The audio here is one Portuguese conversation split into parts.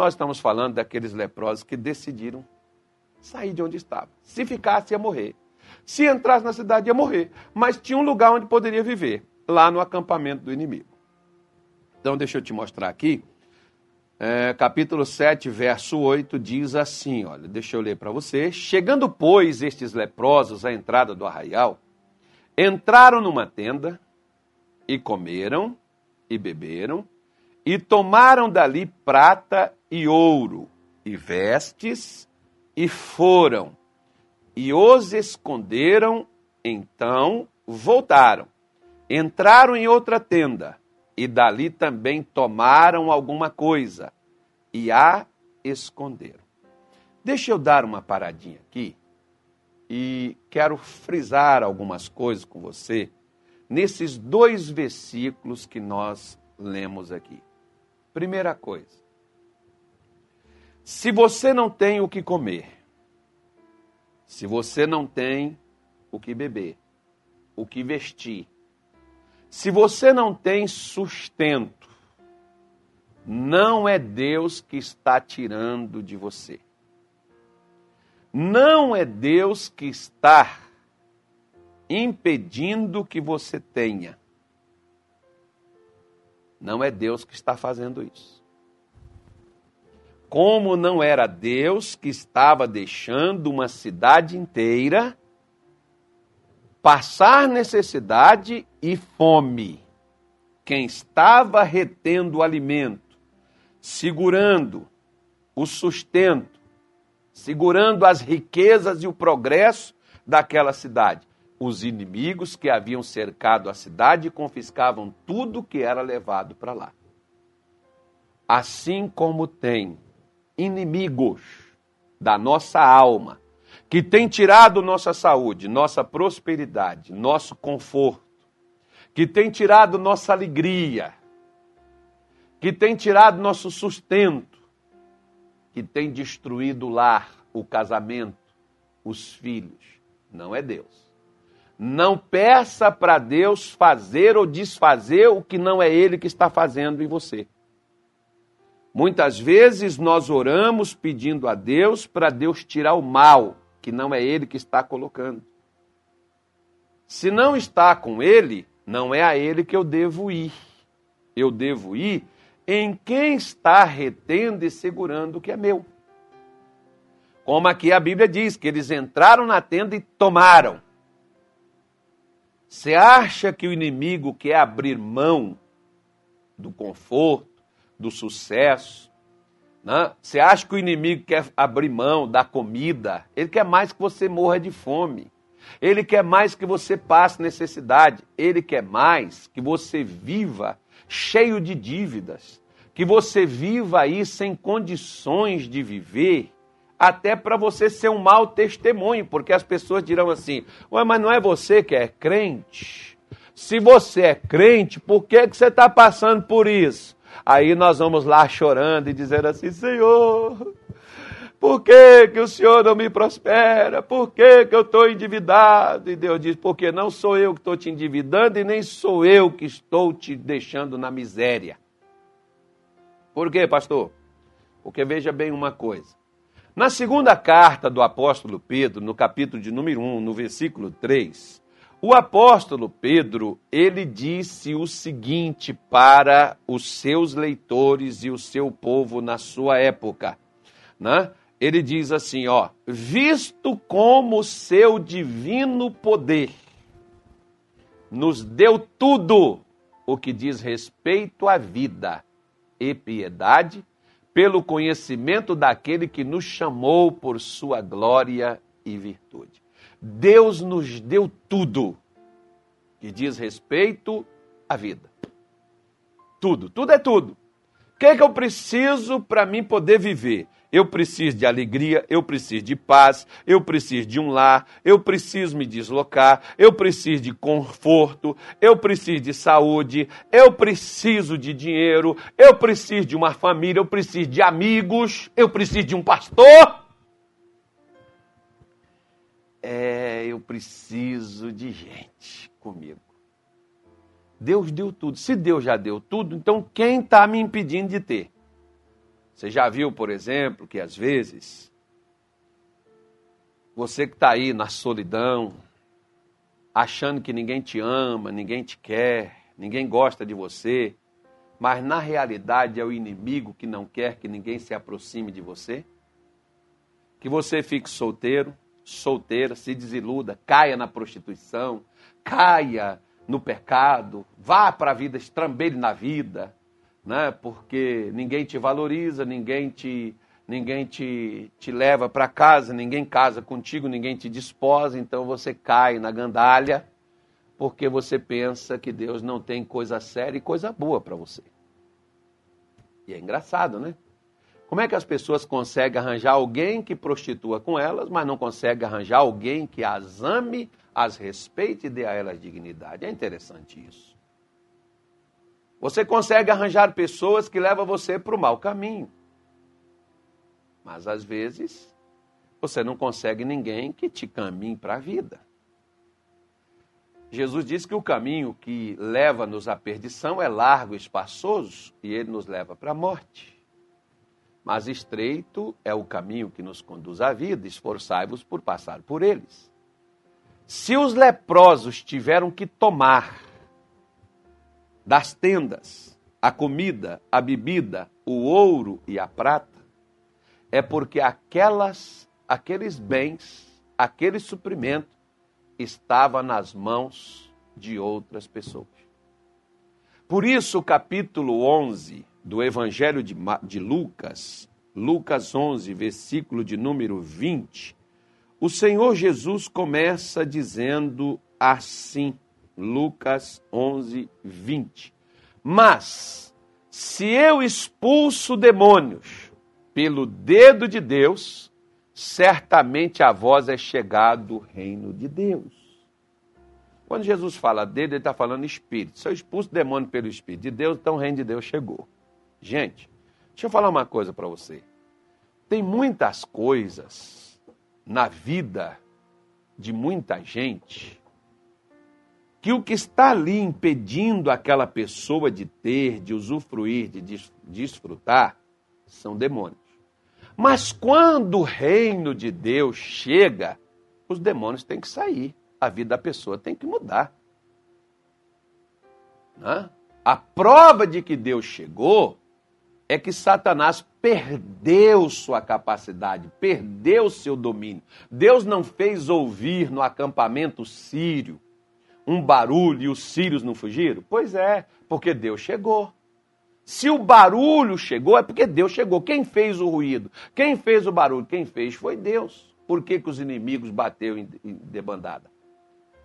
Nós estamos falando daqueles leprosos que decidiram sair de onde estavam. Se ficasse, ia morrer. Se entrasse na cidade, ia morrer. Mas tinha um lugar onde poderia viver lá no acampamento do inimigo. Então, deixa eu te mostrar aqui. É, capítulo 7, verso 8, diz assim: olha, deixa eu ler para você. Chegando, pois, estes leprosos à entrada do arraial, entraram numa tenda e comeram e beberam e tomaram dali prata e ouro e vestes e foram e os esconderam. Então voltaram, entraram em outra tenda e dali também tomaram alguma coisa e a esconderam. Deixa eu dar uma paradinha aqui e quero frisar algumas coisas com você nesses dois versículos que nós lemos aqui. Primeira coisa, se você não tem o que comer, se você não tem o que beber, o que vestir, se você não tem sustento, não é Deus que está tirando de você. Não é Deus que está impedindo que você tenha. Não é Deus que está fazendo isso. Como não era Deus que estava deixando uma cidade inteira passar necessidade e fome. Quem estava retendo o alimento, segurando o sustento, segurando as riquezas e o progresso daquela cidade, os inimigos que haviam cercado a cidade confiscavam tudo que era levado para lá. Assim como tem inimigos da nossa alma, que tem tirado nossa saúde, nossa prosperidade, nosso conforto, que tem tirado nossa alegria, que tem tirado nosso sustento, que tem destruído o lar, o casamento, os filhos. Não é Deus. Não peça para Deus fazer ou desfazer o que não é Ele que está fazendo em você. Muitas vezes nós oramos pedindo a Deus para Deus tirar o mal, que não é Ele que está colocando. Se não está com Ele, não é a Ele que eu devo ir. Eu devo ir em quem está retendo e segurando o que é meu. Como aqui a Bíblia diz, que eles entraram na tenda e tomaram. Você acha que o inimigo quer abrir mão do conforto, do sucesso? Né? Você acha que o inimigo quer abrir mão da comida? Ele quer mais que você morra de fome. Ele quer mais que você passe necessidade. Ele quer mais que você viva cheio de dívidas. Que você viva aí sem condições de viver até para você ser um mau testemunho, porque as pessoas dirão assim: Ué, mas não é você que é crente? Se você é crente, por que, que você está passando por isso? Aí nós vamos lá chorando e dizendo assim: Senhor, por que, que o Senhor não me prospera? Por que, que eu estou endividado? E Deus diz: Porque não sou eu que estou te endividando e nem sou eu que estou te deixando na miséria. Por quê, pastor? Porque veja bem uma coisa: na segunda carta do apóstolo Pedro, no capítulo de número 1, no versículo 3, o apóstolo Pedro, ele disse o seguinte para os seus leitores e o seu povo na sua época, né? Ele diz assim, ó: "Visto como seu divino poder nos deu tudo o que diz respeito à vida e piedade, pelo conhecimento daquele que nos chamou por sua glória e virtude. Deus nos deu tudo que diz respeito à vida. Tudo, tudo é tudo. O que, é que eu preciso para mim poder viver? Eu preciso de alegria, eu preciso de paz, eu preciso de um lar, eu preciso me deslocar, eu preciso de conforto, eu preciso de saúde, eu preciso de dinheiro, eu preciso de uma família, eu preciso de amigos, eu preciso de um pastor. É, eu preciso de gente comigo. Deus deu tudo. Se Deus já deu tudo, então quem está me impedindo de ter? Você já viu, por exemplo, que às vezes você que está aí na solidão, achando que ninguém te ama, ninguém te quer, ninguém gosta de você, mas na realidade é o inimigo que não quer que ninguém se aproxime de você? Que você fique solteiro, solteira, se desiluda, caia na prostituição, caia no pecado, vá para a vida, estrambelhe na vida, né? porque ninguém te valoriza, ninguém te, ninguém te, te leva para casa, ninguém casa contigo, ninguém te desposa, então você cai na gandalha, porque você pensa que Deus não tem coisa séria e coisa boa para você. E é engraçado, né? Como é que as pessoas conseguem arranjar alguém que prostitua com elas, mas não conseguem arranjar alguém que as ame, as respeite e dê a elas dignidade? É interessante isso. Você consegue arranjar pessoas que levam você para o mau caminho. Mas às vezes você não consegue ninguém que te caminhe para a vida. Jesus disse que o caminho que leva-nos à perdição é largo e espaçoso e ele nos leva para a morte. Mas estreito é o caminho que nos conduz à vida, esforçai-vos por passar por eles. Se os leprosos tiveram que tomar das tendas a comida, a bebida, o ouro e a prata, é porque aquelas, aqueles bens, aquele suprimento estava nas mãos de outras pessoas. Por isso, o capítulo 11 do Evangelho de, de Lucas, Lucas 11, versículo de número 20, o Senhor Jesus começa dizendo assim, Lucas 11, 20. Mas, se eu expulso demônios pelo dedo de Deus, certamente a vós é chegado o reino de Deus. Quando Jesus fala dedo, ele está falando espírito. Se eu expulso demônio pelo espírito de Deus, então o reino de Deus chegou. Gente, deixa eu falar uma coisa para você. Tem muitas coisas na vida de muita gente que o que está ali impedindo aquela pessoa de ter, de usufruir, de desfrutar, são demônios. Mas quando o reino de Deus chega, os demônios têm que sair. A vida da pessoa tem que mudar. Né? A prova de que Deus chegou é que Satanás perdeu sua capacidade, perdeu seu domínio. Deus não fez ouvir no acampamento sírio um barulho e os sírios não fugiram? Pois é, porque Deus chegou. Se o barulho chegou, é porque Deus chegou. Quem fez o ruído? Quem fez o barulho? Quem fez foi Deus. Por que, que os inimigos bateu em, debandada?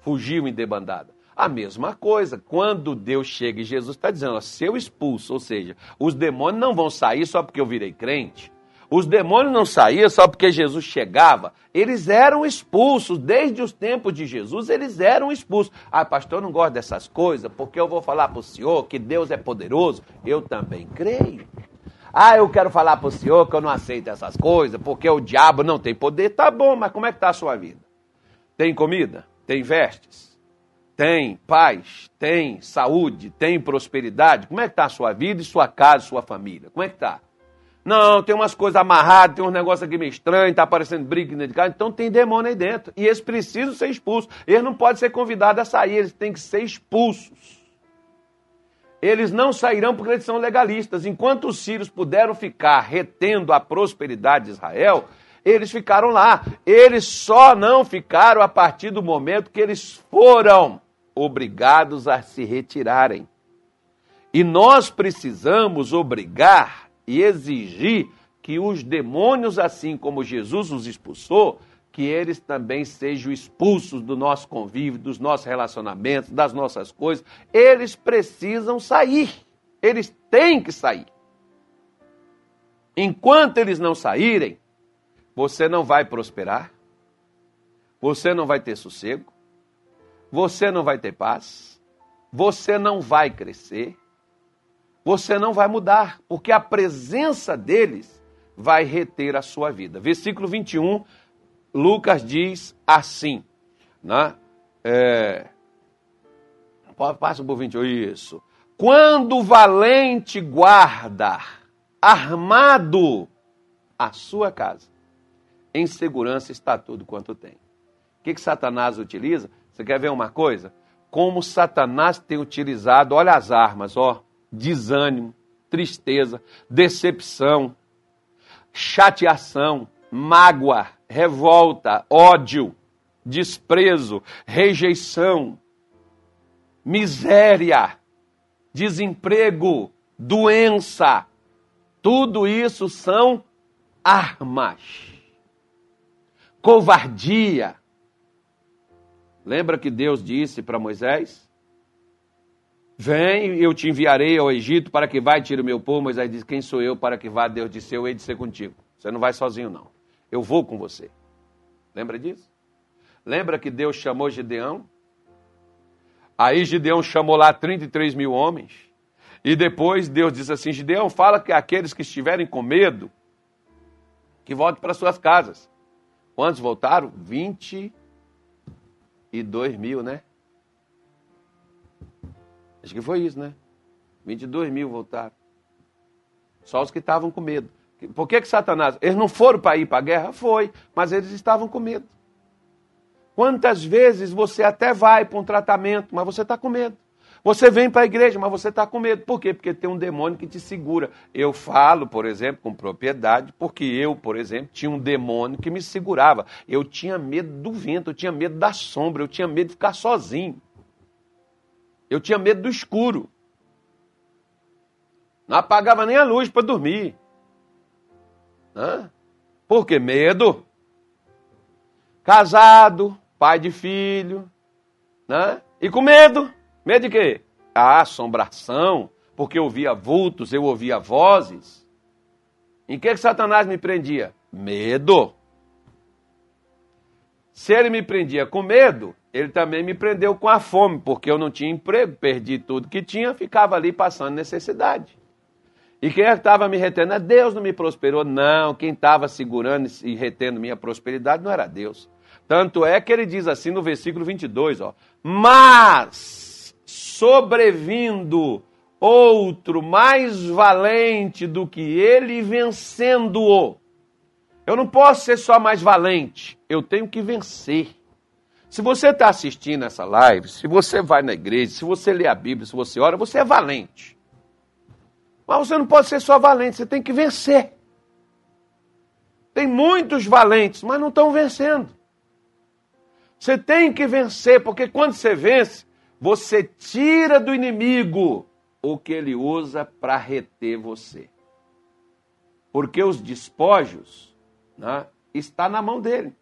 Fugiu em debandada? A mesma coisa, quando Deus chega e Jesus está dizendo, ó, se eu expulso, ou seja, os demônios não vão sair só porque eu virei crente. Os demônios não saíam só porque Jesus chegava. Eles eram expulsos. Desde os tempos de Jesus, eles eram expulsos. Ah, pastor, eu não gosto dessas coisas, porque eu vou falar para o senhor que Deus é poderoso. Eu também creio. Ah, eu quero falar para o senhor que eu não aceito essas coisas, porque o diabo não tem poder. Tá bom, mas como é que está a sua vida? Tem comida? Tem vestes? Tem paz? Tem saúde? Tem prosperidade? Como é que está a sua vida e sua casa, sua família? Como é que está? Não, tem umas coisas amarradas, tem uns negócios aqui meio estranhos, tá aparecendo briga dentro de casa. Então tem demônio aí dentro. E eles precisam ser expulsos. Eles não podem ser convidados a sair, eles têm que ser expulsos. Eles não sairão porque eles são legalistas. Enquanto os sírios puderam ficar retendo a prosperidade de Israel, eles ficaram lá. Eles só não ficaram a partir do momento que eles foram obrigados a se retirarem. E nós precisamos obrigar e exigir que os demônios, assim como Jesus os expulsou, que eles também sejam expulsos do nosso convívio, dos nossos relacionamentos, das nossas coisas. Eles precisam sair. Eles têm que sair. Enquanto eles não saírem, você não vai prosperar, você não vai ter sossego, você não vai ter paz, você não vai crescer, você não vai mudar, porque a presença deles vai reter a sua vida. Versículo 21, Lucas diz assim, né? É, passa por 21, isso. Quando o valente guarda armado a sua casa. Em segurança está tudo quanto tem. O que, que Satanás utiliza? Você quer ver uma coisa? Como Satanás tem utilizado, olha as armas, ó, desânimo, tristeza, decepção, chateação, mágoa, revolta, ódio, desprezo, rejeição, miséria, desemprego, doença. Tudo isso são armas. Covardia. Lembra que Deus disse para Moisés? Vem, eu te enviarei ao Egito para que vá e tire o meu povo. Moisés disse: Quem sou eu para que vá? Deus disse: Eu hei de ser contigo. Você não vai sozinho, não. Eu vou com você. Lembra disso? Lembra que Deus chamou Gideão? Aí Gideão chamou lá 33 mil homens. E depois Deus disse assim: Gideão, fala que aqueles que estiverem com medo, que voltem para suas casas. Quantos voltaram? 22 mil, né? Acho que foi isso, né? 22 mil voltaram. Só os que estavam com medo. Por que, que Satanás? Eles não foram para ir para a guerra? Foi, mas eles estavam com medo. Quantas vezes você até vai para um tratamento, mas você está com medo? Você vem para a igreja, mas você está com medo. Por quê? Porque tem um demônio que te segura. Eu falo, por exemplo, com propriedade, porque eu, por exemplo, tinha um demônio que me segurava. Eu tinha medo do vento, eu tinha medo da sombra, eu tinha medo de ficar sozinho. Eu tinha medo do escuro. Não apagava nem a luz para dormir. Hã? Por que medo? Casado, pai de filho, né? E com medo. Medo de quê? A assombração, porque eu ouvia vultos, eu ouvia vozes. Em que, que Satanás me prendia? Medo. Se ele me prendia com medo, ele também me prendeu com a fome, porque eu não tinha emprego, perdi tudo que tinha, ficava ali passando necessidade. E quem estava me retendo? É Deus não me prosperou. Não, quem estava segurando e retendo minha prosperidade não era Deus. Tanto é que ele diz assim no versículo 22, ó. Mas, sobrevindo outro mais valente do que ele, vencendo-o. Eu não posso ser só mais valente, eu tenho que vencer. Se você está assistindo essa live, se você vai na igreja, se você lê a Bíblia, se você ora, você é valente. Mas você não pode ser só valente, você tem que vencer. Tem muitos valentes, mas não estão vencendo. Você tem que vencer, porque quando você vence, você tira do inimigo o que ele usa para reter você. Porque os despojos né, está na mão dele.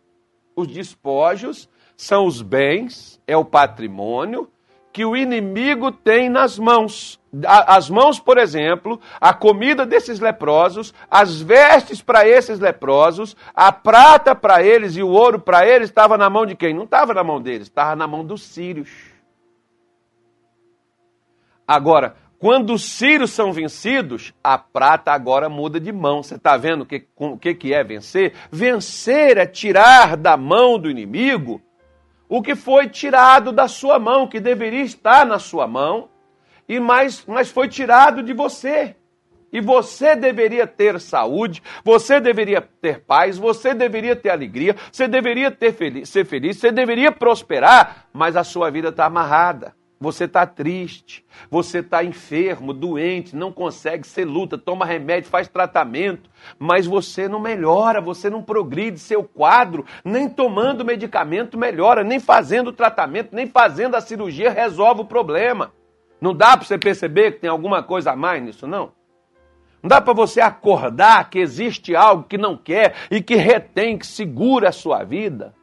Os despojos são os bens, é o patrimônio que o inimigo tem nas mãos. As mãos, por exemplo, a comida desses leprosos, as vestes para esses leprosos, a prata para eles e o ouro para eles estava na mão de quem? Não estava na mão deles, estava na mão dos sírios. Agora, quando os sírios são vencidos, a prata agora muda de mão. Você está vendo o que, que, é vencer? Vencer é tirar da mão do inimigo o que foi tirado da sua mão, que deveria estar na sua mão, e mais, mas foi tirado de você. E você deveria ter saúde, você deveria ter paz, você deveria ter alegria, você deveria ter ser feliz, você deveria prosperar, mas a sua vida está amarrada. Você está triste, você está enfermo, doente, não consegue, você luta, toma remédio, faz tratamento, mas você não melhora, você não progride seu quadro, nem tomando medicamento melhora, nem fazendo tratamento, nem fazendo a cirurgia resolve o problema. Não dá para você perceber que tem alguma coisa a mais nisso, não? Não dá para você acordar que existe algo que não quer e que retém, que segura a sua vida,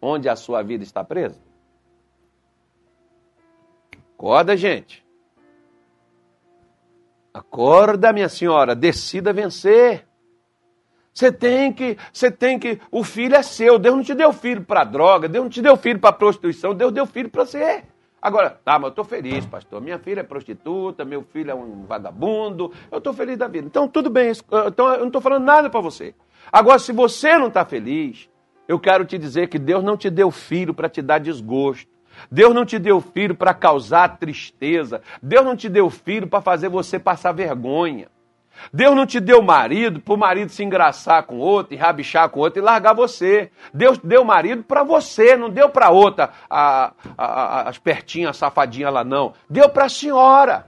onde a sua vida está presa? Acorda, gente. Acorda, minha senhora, decida vencer. Você tem que, você tem que, o filho é seu. Deus não te deu filho para droga, Deus não te deu filho para prostituição, Deus deu filho para você. Agora, tá, mas eu estou feliz, pastor. Minha filha é prostituta, meu filho é um vagabundo. Eu estou feliz da vida. Então, tudo bem. Então, eu não estou falando nada para você. Agora, se você não está feliz, eu quero te dizer que Deus não te deu filho para te dar desgosto. Deus não te deu filho para causar tristeza. Deus não te deu filho para fazer você passar vergonha. Deus não te deu marido para o marido se engraçar com outro, e rabichar com outro e largar você. Deus deu marido para você, não deu para outra, a, a, a, as pertinhas, a safadinha lá não. Deu para a senhora.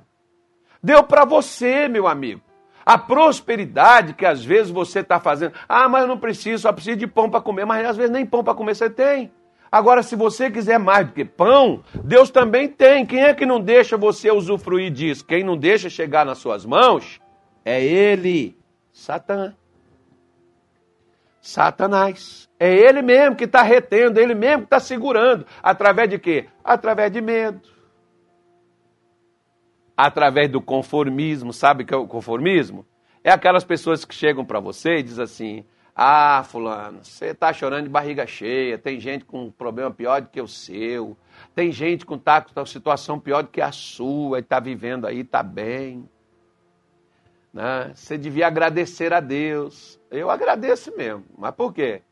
Deu para você, meu amigo. A prosperidade que às vezes você está fazendo. Ah, mas eu não preciso, só preciso de pão para comer. Mas às vezes nem pão para comer você tem. Agora, se você quiser mais do que pão, Deus também tem. Quem é que não deixa você usufruir disso? Quem não deixa chegar nas suas mãos é ele, Satã. Satanás. É ele mesmo que está retendo, ele mesmo que está segurando. Através de quê? Através de medo. Através do conformismo. Sabe o que é o conformismo? É aquelas pessoas que chegam para você e dizem assim: Ah, Fulano, você está chorando de barriga cheia. Tem gente com um problema pior do que o seu. Tem gente com tá, com situação pior do que a sua e está vivendo aí, está bem. Né? Você devia agradecer a Deus. Eu agradeço mesmo. Mas por quê?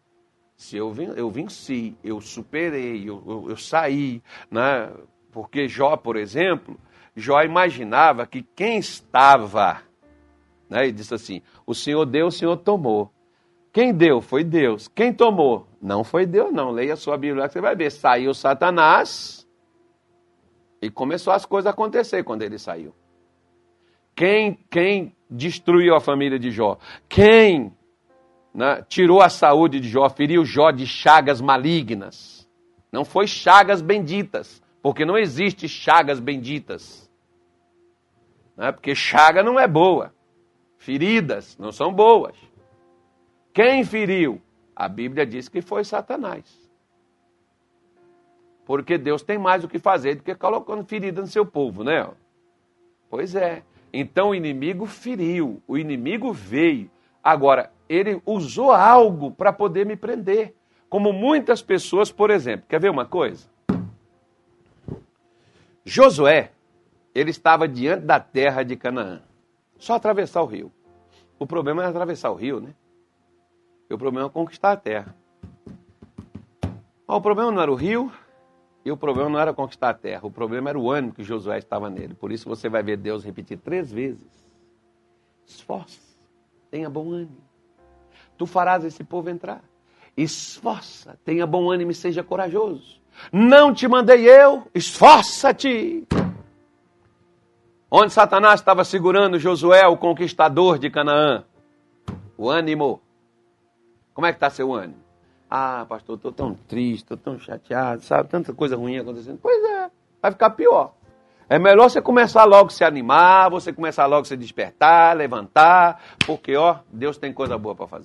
Se eu, vim, eu venci, eu superei, eu, eu, eu saí. Né? Porque Jó, por exemplo, Jó imaginava que quem estava, né? ele disse assim: o Senhor deu, o Senhor tomou. Quem deu foi Deus. Quem tomou? Não foi Deus, não. Leia a sua Bíblia que você vai ver. Saiu Satanás e começou as coisas a acontecer quando ele saiu. Quem, quem destruiu a família de Jó? Quem né, tirou a saúde de Jó, feriu Jó de chagas malignas? Não foi chagas benditas, porque não existe chagas benditas. Né, porque chaga não é boa. Feridas não são boas. Quem feriu? A Bíblia diz que foi Satanás. Porque Deus tem mais o que fazer do que colocando ferida no seu povo, né? Pois é. Então o inimigo feriu, o inimigo veio. Agora, ele usou algo para poder me prender. Como muitas pessoas, por exemplo. Quer ver uma coisa? Josué, ele estava diante da terra de Canaã. Só atravessar o rio. O problema é atravessar o rio, né? E o problema é conquistar a terra. O problema não era o rio, e o problema não era conquistar a terra, o problema era o ânimo que Josué estava nele. Por isso você vai ver Deus repetir três vezes: esforce, tenha bom ânimo. Tu farás esse povo entrar. Esforça, tenha bom ânimo e seja corajoso. Não te mandei eu, esforça-te. Onde Satanás estava segurando Josué, o conquistador de Canaã? O ânimo. Como é que está seu ânimo? Ah, pastor, estou tão triste, estou tão chateado, sabe? Tanta coisa ruim acontecendo. Pois é, vai ficar pior. É melhor você começar logo a se animar, você começar logo a se despertar, levantar, porque, ó, Deus tem coisa boa para fazer.